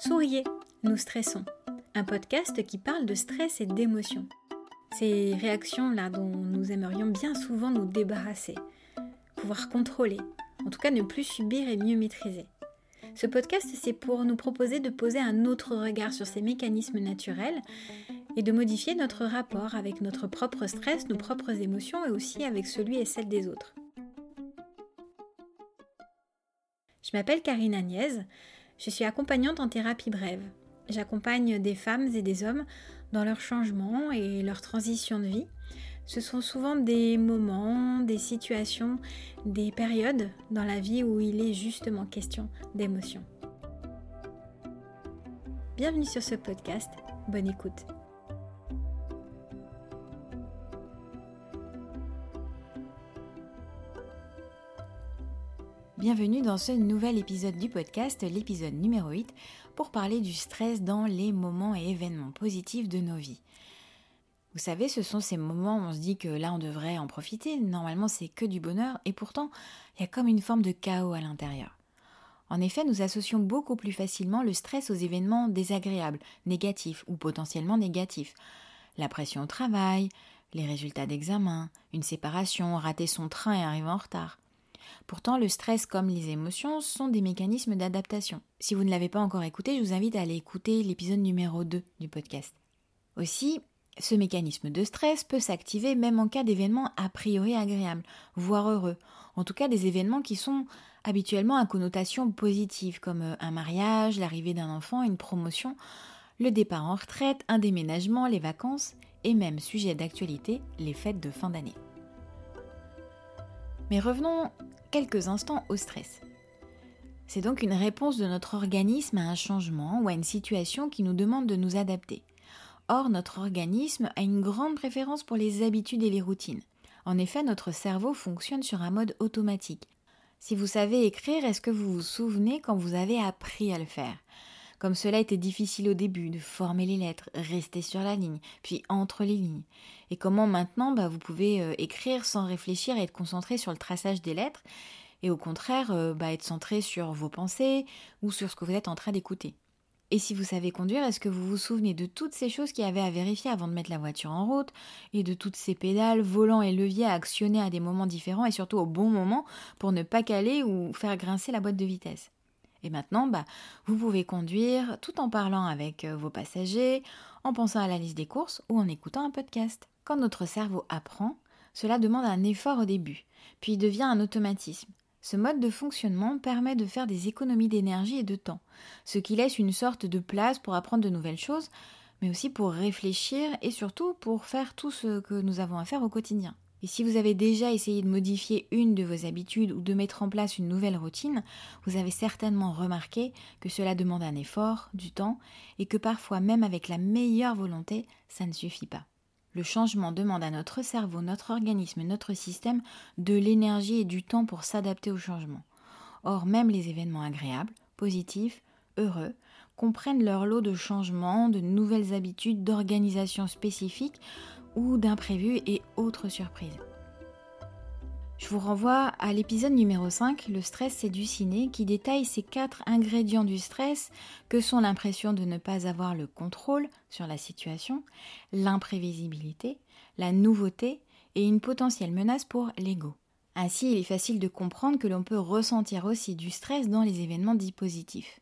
Souriez, nous stressons. Un podcast qui parle de stress et d'émotions. Ces réactions-là dont nous aimerions bien souvent nous débarrasser, pouvoir contrôler, en tout cas ne plus subir et mieux maîtriser. Ce podcast, c'est pour nous proposer de poser un autre regard sur ces mécanismes naturels et de modifier notre rapport avec notre propre stress, nos propres émotions et aussi avec celui et celle des autres. Je m'appelle Karine Agnès, je suis accompagnante en thérapie brève. J'accompagne des femmes et des hommes dans leur changement et leur transition de vie. Ce sont souvent des moments, des situations, des périodes dans la vie où il est justement question d'émotion. Bienvenue sur ce podcast, bonne écoute. Bienvenue dans ce nouvel épisode du podcast, l'épisode numéro 8, pour parler du stress dans les moments et événements positifs de nos vies. Vous savez, ce sont ces moments où on se dit que là on devrait en profiter, normalement c'est que du bonheur, et pourtant il y a comme une forme de chaos à l'intérieur. En effet, nous associons beaucoup plus facilement le stress aux événements désagréables, négatifs ou potentiellement négatifs. La pression au travail, les résultats d'examen, une séparation, rater son train et arriver en retard. Pourtant, le stress comme les émotions sont des mécanismes d'adaptation. Si vous ne l'avez pas encore écouté, je vous invite à aller écouter l'épisode numéro 2 du podcast. Aussi, ce mécanisme de stress peut s'activer même en cas d'événements a priori agréables, voire heureux. En tout cas, des événements qui sont habituellement à connotation positive, comme euh, un mariage, l'arrivée d'un enfant, une promotion, le départ en retraite, un déménagement, les vacances, et même sujet d'actualité, les fêtes de fin d'année. Mais revenons quelques instants au stress. C'est donc une réponse de notre organisme à un changement ou à une situation qui nous demande de nous adapter. Or, notre organisme a une grande préférence pour les habitudes et les routines. En effet, notre cerveau fonctionne sur un mode automatique. Si vous savez écrire, est-ce que vous vous souvenez quand vous avez appris à le faire? Comme cela était difficile au début, de former les lettres, rester sur la ligne, puis entre les lignes. Et comment maintenant bah, vous pouvez euh, écrire sans réfléchir et être concentré sur le traçage des lettres, et au contraire euh, bah, être centré sur vos pensées ou sur ce que vous êtes en train d'écouter. Et si vous savez conduire, est-ce que vous vous souvenez de toutes ces choses qu'il y avait à vérifier avant de mettre la voiture en route, et de toutes ces pédales, volants et leviers à actionner à des moments différents et surtout au bon moment pour ne pas caler ou faire grincer la boîte de vitesse? Et maintenant, bah, vous pouvez conduire tout en parlant avec euh, vos passagers, en pensant à la liste des courses ou en écoutant un podcast. Quand notre cerveau apprend, cela demande un effort au début, puis devient un automatisme. Ce mode de fonctionnement permet de faire des économies d'énergie et de temps, ce qui laisse une sorte de place pour apprendre de nouvelles choses, mais aussi pour réfléchir et surtout pour faire tout ce que nous avons à faire au quotidien. Et si vous avez déjà essayé de modifier une de vos habitudes ou de mettre en place une nouvelle routine, vous avez certainement remarqué que cela demande un effort, du temps, et que parfois même avec la meilleure volonté, ça ne suffit pas. Le changement demande à notre cerveau, notre organisme, notre système de l'énergie et du temps pour s'adapter au changement. Or, même les événements agréables, positifs, heureux, comprennent leur lot de changements, de nouvelles habitudes, d'organisation spécifiques ou d'imprévus et autres surprises. Je vous renvoie à l'épisode numéro 5, Le stress c'est du ciné, qui détaille ces quatre ingrédients du stress que sont l'impression de ne pas avoir le contrôle sur la situation, l'imprévisibilité, la nouveauté et une potentielle menace pour l'ego. Ainsi, il est facile de comprendre que l'on peut ressentir aussi du stress dans les événements dits positifs.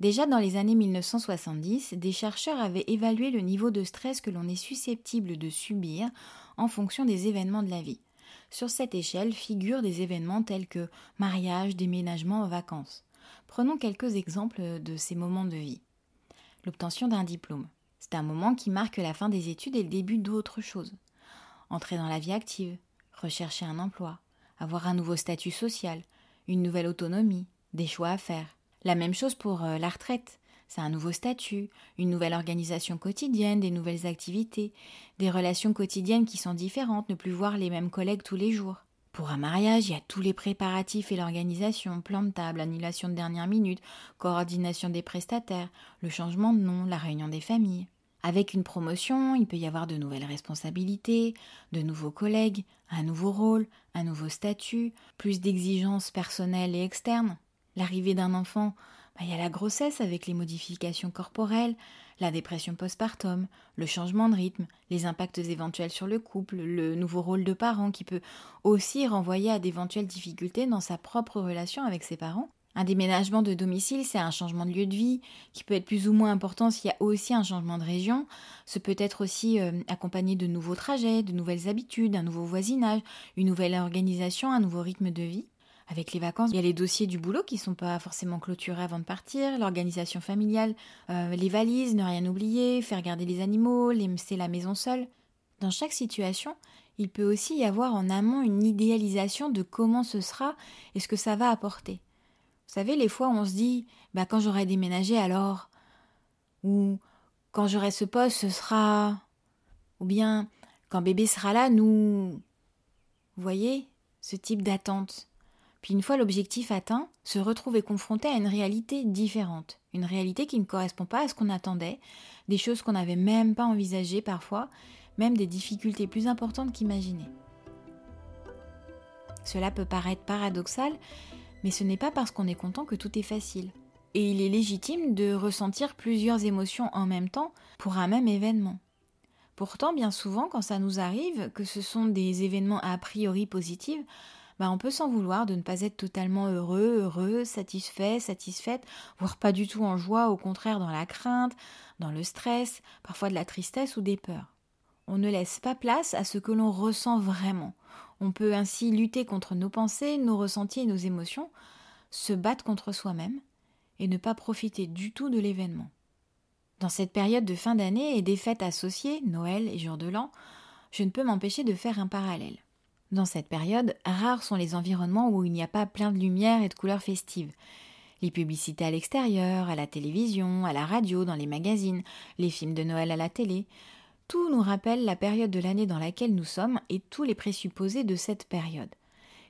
Déjà dans les années 1970, des chercheurs avaient évalué le niveau de stress que l'on est susceptible de subir en fonction des événements de la vie. Sur cette échelle figurent des événements tels que mariage, déménagement, vacances. Prenons quelques exemples de ces moments de vie. L'obtention d'un diplôme. C'est un moment qui marque la fin des études et le début d'autre chose. Entrer dans la vie active, rechercher un emploi, avoir un nouveau statut social, une nouvelle autonomie, des choix à faire. La même chose pour euh, la retraite. C'est un nouveau statut, une nouvelle organisation quotidienne, des nouvelles activités, des relations quotidiennes qui sont différentes, ne plus voir les mêmes collègues tous les jours. Pour un mariage, il y a tous les préparatifs et l'organisation, plan de table, annulation de dernière minute, coordination des prestataires, le changement de nom, la réunion des familles. Avec une promotion, il peut y avoir de nouvelles responsabilités, de nouveaux collègues, un nouveau rôle, un nouveau statut, plus d'exigences personnelles et externes. L'arrivée d'un enfant bah, il y a la grossesse avec les modifications corporelles, la dépression postpartum, le changement de rythme, les impacts éventuels sur le couple, le nouveau rôle de parent qui peut aussi renvoyer à d'éventuelles difficultés dans sa propre relation avec ses parents. Un déménagement de domicile, c'est un changement de lieu de vie qui peut être plus ou moins important s'il y a aussi un changement de région. Ce peut être aussi euh, accompagné de nouveaux trajets, de nouvelles habitudes, un nouveau voisinage, une nouvelle organisation, un nouveau rythme de vie. Avec les vacances, il y a les dossiers du boulot qui ne sont pas forcément clôturés avant de partir, l'organisation familiale, euh, les valises, ne rien oublier, faire garder les animaux, laisser la maison seule. Dans chaque situation, il peut aussi y avoir en amont une idéalisation de comment ce sera et ce que ça va apporter. Vous savez, les fois où on se dit bah, quand j'aurai déménagé alors? Ou quand j'aurai ce poste, ce sera? Ou bien quand bébé sera là, nous? Vous voyez ce type d'attente. Puis une fois l'objectif atteint, se retrouver confronté à une réalité différente, une réalité qui ne correspond pas à ce qu'on attendait, des choses qu'on n'avait même pas envisagées parfois, même des difficultés plus importantes qu'imaginées. Cela peut paraître paradoxal, mais ce n'est pas parce qu'on est content que tout est facile. Et il est légitime de ressentir plusieurs émotions en même temps pour un même événement. Pourtant, bien souvent, quand ça nous arrive, que ce sont des événements a priori positifs, bah, on peut s'en vouloir de ne pas être totalement heureux, heureux, satisfait, satisfaite, voire pas du tout en joie, au contraire dans la crainte, dans le stress, parfois de la tristesse ou des peurs. On ne laisse pas place à ce que l'on ressent vraiment. On peut ainsi lutter contre nos pensées, nos ressentis et nos émotions, se battre contre soi-même et ne pas profiter du tout de l'événement. Dans cette période de fin d'année et des fêtes associées, Noël et jour de l'an, je ne peux m'empêcher de faire un parallèle. Dans cette période, rares sont les environnements où il n'y a pas plein de lumière et de couleurs festives. Les publicités à l'extérieur, à la télévision, à la radio, dans les magazines, les films de Noël à la télé, tout nous rappelle la période de l'année dans laquelle nous sommes et tous les présupposés de cette période.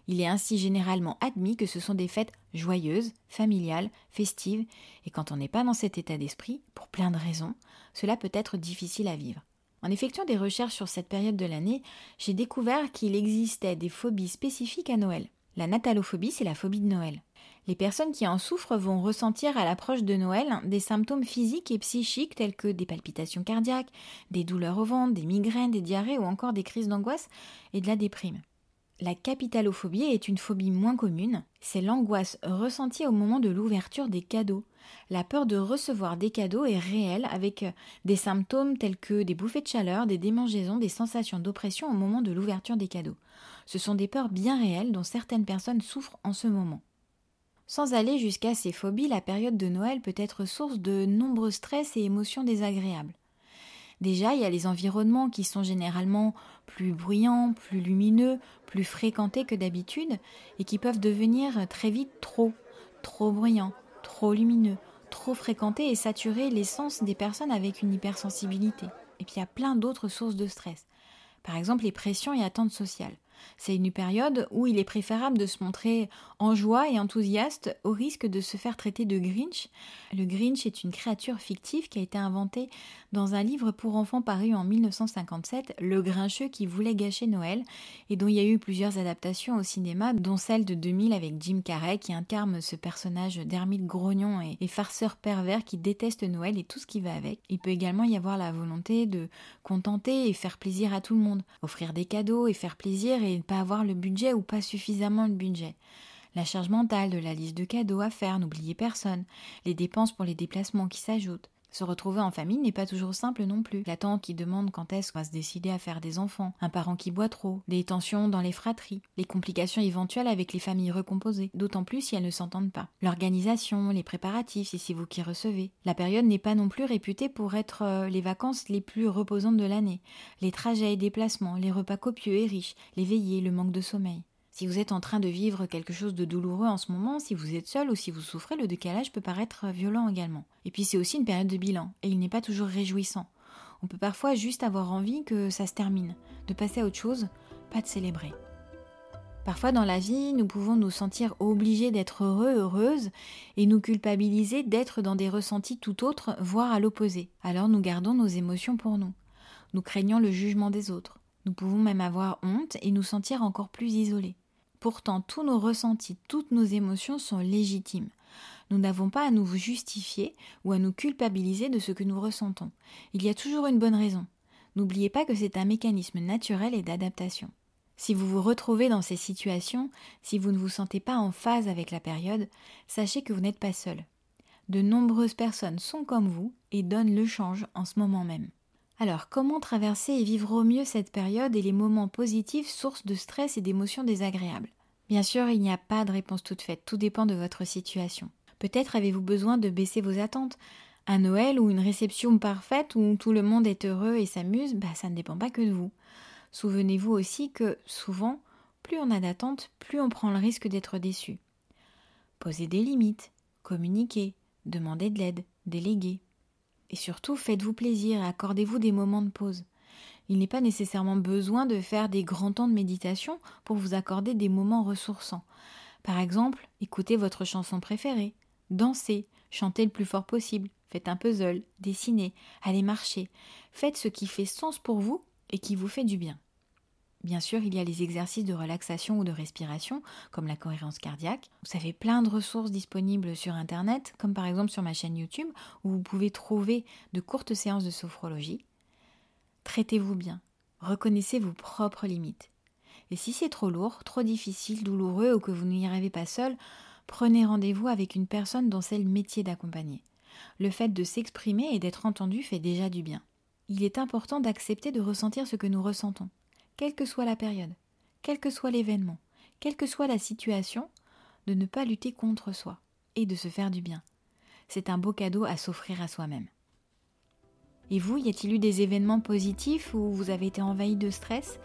Il est ainsi généralement admis que ce sont des fêtes joyeuses, familiales, festives, et quand on n'est pas dans cet état d'esprit, pour plein de raisons, cela peut être difficile à vivre. En effectuant des recherches sur cette période de l'année, j'ai découvert qu'il existait des phobies spécifiques à Noël. La natalophobie, c'est la phobie de Noël. Les personnes qui en souffrent vont ressentir à l'approche de Noël des symptômes physiques et psychiques tels que des palpitations cardiaques, des douleurs au ventre, des migraines, des diarrhées ou encore des crises d'angoisse et de la déprime. La capitalophobie est une phobie moins commune, c'est l'angoisse ressentie au moment de l'ouverture des cadeaux. La peur de recevoir des cadeaux est réelle avec des symptômes tels que des bouffées de chaleur, des démangeaisons, des sensations d'oppression au moment de l'ouverture des cadeaux. Ce sont des peurs bien réelles dont certaines personnes souffrent en ce moment. Sans aller jusqu'à ces phobies, la période de Noël peut être source de nombreux stress et émotions désagréables. Déjà, il y a les environnements qui sont généralement plus bruyants, plus lumineux, plus fréquentés que d'habitude et qui peuvent devenir très vite trop, trop bruyants, trop lumineux, trop fréquentés et saturer les sens des personnes avec une hypersensibilité. Et puis il y a plein d'autres sources de stress. Par exemple, les pressions et attentes sociales. C'est une période où il est préférable de se montrer en joie et enthousiaste au risque de se faire traiter de Grinch. Le Grinch est une créature fictive qui a été inventée dans un livre pour enfants paru en 1957, Le Grincheux qui voulait gâcher Noël, et dont il y a eu plusieurs adaptations au cinéma, dont celle de 2000 avec Jim Carrey qui incarne ce personnage d'ermite grognon et, et farceur pervers qui déteste Noël et tout ce qui va avec. Il peut également y avoir la volonté de contenter et faire plaisir à tout le monde, offrir des cadeaux et faire plaisir et ne pas avoir le budget ou pas suffisamment le budget. La charge mentale de la liste de cadeaux à faire, n'oubliez personne. Les dépenses pour les déplacements qui s'ajoutent. Se retrouver en famille n'est pas toujours simple non plus. La tante qui demande quand est-ce qu'on va se décider à faire des enfants, un parent qui boit trop, des tensions dans les fratries, les complications éventuelles avec les familles recomposées, d'autant plus si elles ne s'entendent pas. L'organisation, les préparatifs si c'est vous qui recevez. La période n'est pas non plus réputée pour être euh, les vacances les plus reposantes de l'année. Les trajets et déplacements, les repas copieux et riches, les veillées, le manque de sommeil. Si vous êtes en train de vivre quelque chose de douloureux en ce moment, si vous êtes seul ou si vous souffrez, le décalage peut paraître violent également. Et puis c'est aussi une période de bilan, et il n'est pas toujours réjouissant. On peut parfois juste avoir envie que ça se termine, de passer à autre chose, pas de célébrer. Parfois dans la vie, nous pouvons nous sentir obligés d'être heureux, heureuses, et nous culpabiliser d'être dans des ressentis tout autres, voire à l'opposé. Alors nous gardons nos émotions pour nous. Nous craignons le jugement des autres. Nous pouvons même avoir honte et nous sentir encore plus isolés. Pourtant, tous nos ressentis, toutes nos émotions sont légitimes. Nous n'avons pas à nous justifier ou à nous culpabiliser de ce que nous ressentons. Il y a toujours une bonne raison. N'oubliez pas que c'est un mécanisme naturel et d'adaptation. Si vous vous retrouvez dans ces situations, si vous ne vous sentez pas en phase avec la période, sachez que vous n'êtes pas seul. De nombreuses personnes sont comme vous et donnent le change en ce moment même. Alors, comment traverser et vivre au mieux cette période et les moments positifs sources de stress et d'émotions désagréables? Bien sûr, il n'y a pas de réponse toute faite, tout dépend de votre situation. Peut-être avez-vous besoin de baisser vos attentes. Un Noël ou une réception parfaite où tout le monde est heureux et s'amuse, bah, ça ne dépend pas que de vous. Souvenez-vous aussi que, souvent, plus on a d'attentes, plus on prend le risque d'être déçu. Posez des limites, communiquez, demandez de l'aide, déléguez. Et surtout, faites-vous plaisir et accordez-vous des moments de pause. Il n'est pas nécessairement besoin de faire des grands temps de méditation pour vous accorder des moments ressourçants. Par exemple, écoutez votre chanson préférée, dansez, chantez le plus fort possible, faites un puzzle, dessinez, allez marcher, faites ce qui fait sens pour vous et qui vous fait du bien. Bien sûr, il y a les exercices de relaxation ou de respiration, comme la cohérence cardiaque. Vous avez plein de ressources disponibles sur Internet, comme par exemple sur ma chaîne YouTube, où vous pouvez trouver de courtes séances de sophrologie. Traitez-vous bien, reconnaissez vos propres limites. Et si c'est trop lourd, trop difficile, douloureux ou que vous n'y arrivez pas seul, prenez rendez-vous avec une personne dont c'est le métier d'accompagner. Le fait de s'exprimer et d'être entendu fait déjà du bien. Il est important d'accepter de ressentir ce que nous ressentons quelle que soit la période, quel que soit l'événement, quelle que soit la situation, de ne pas lutter contre soi et de se faire du bien. C'est un beau cadeau à s'offrir à soi-même. Et vous, y a-t-il eu des événements positifs où vous avez été envahi de stress?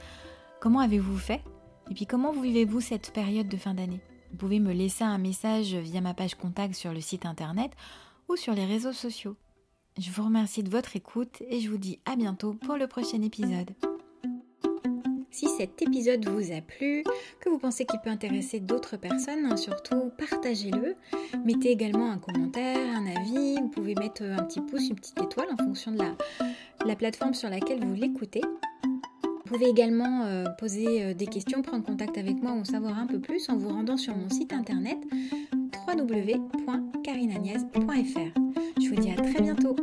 Comment avez-vous fait? Et puis comment vivez-vous cette période de fin d'année? Vous pouvez me laisser un message via ma page contact sur le site internet ou sur les réseaux sociaux. Je vous remercie de votre écoute et je vous dis à bientôt pour le prochain épisode. Si cet épisode vous a plu, que vous pensez qu'il peut intéresser d'autres personnes, surtout partagez-le. Mettez également un commentaire, un avis. Vous pouvez mettre un petit pouce, une petite étoile en fonction de la, la plateforme sur laquelle vous l'écoutez. Vous pouvez également euh, poser euh, des questions, prendre contact avec moi ou en savoir un peu plus en vous rendant sur mon site internet www.carinagnès.fr. Je vous dis à très bientôt.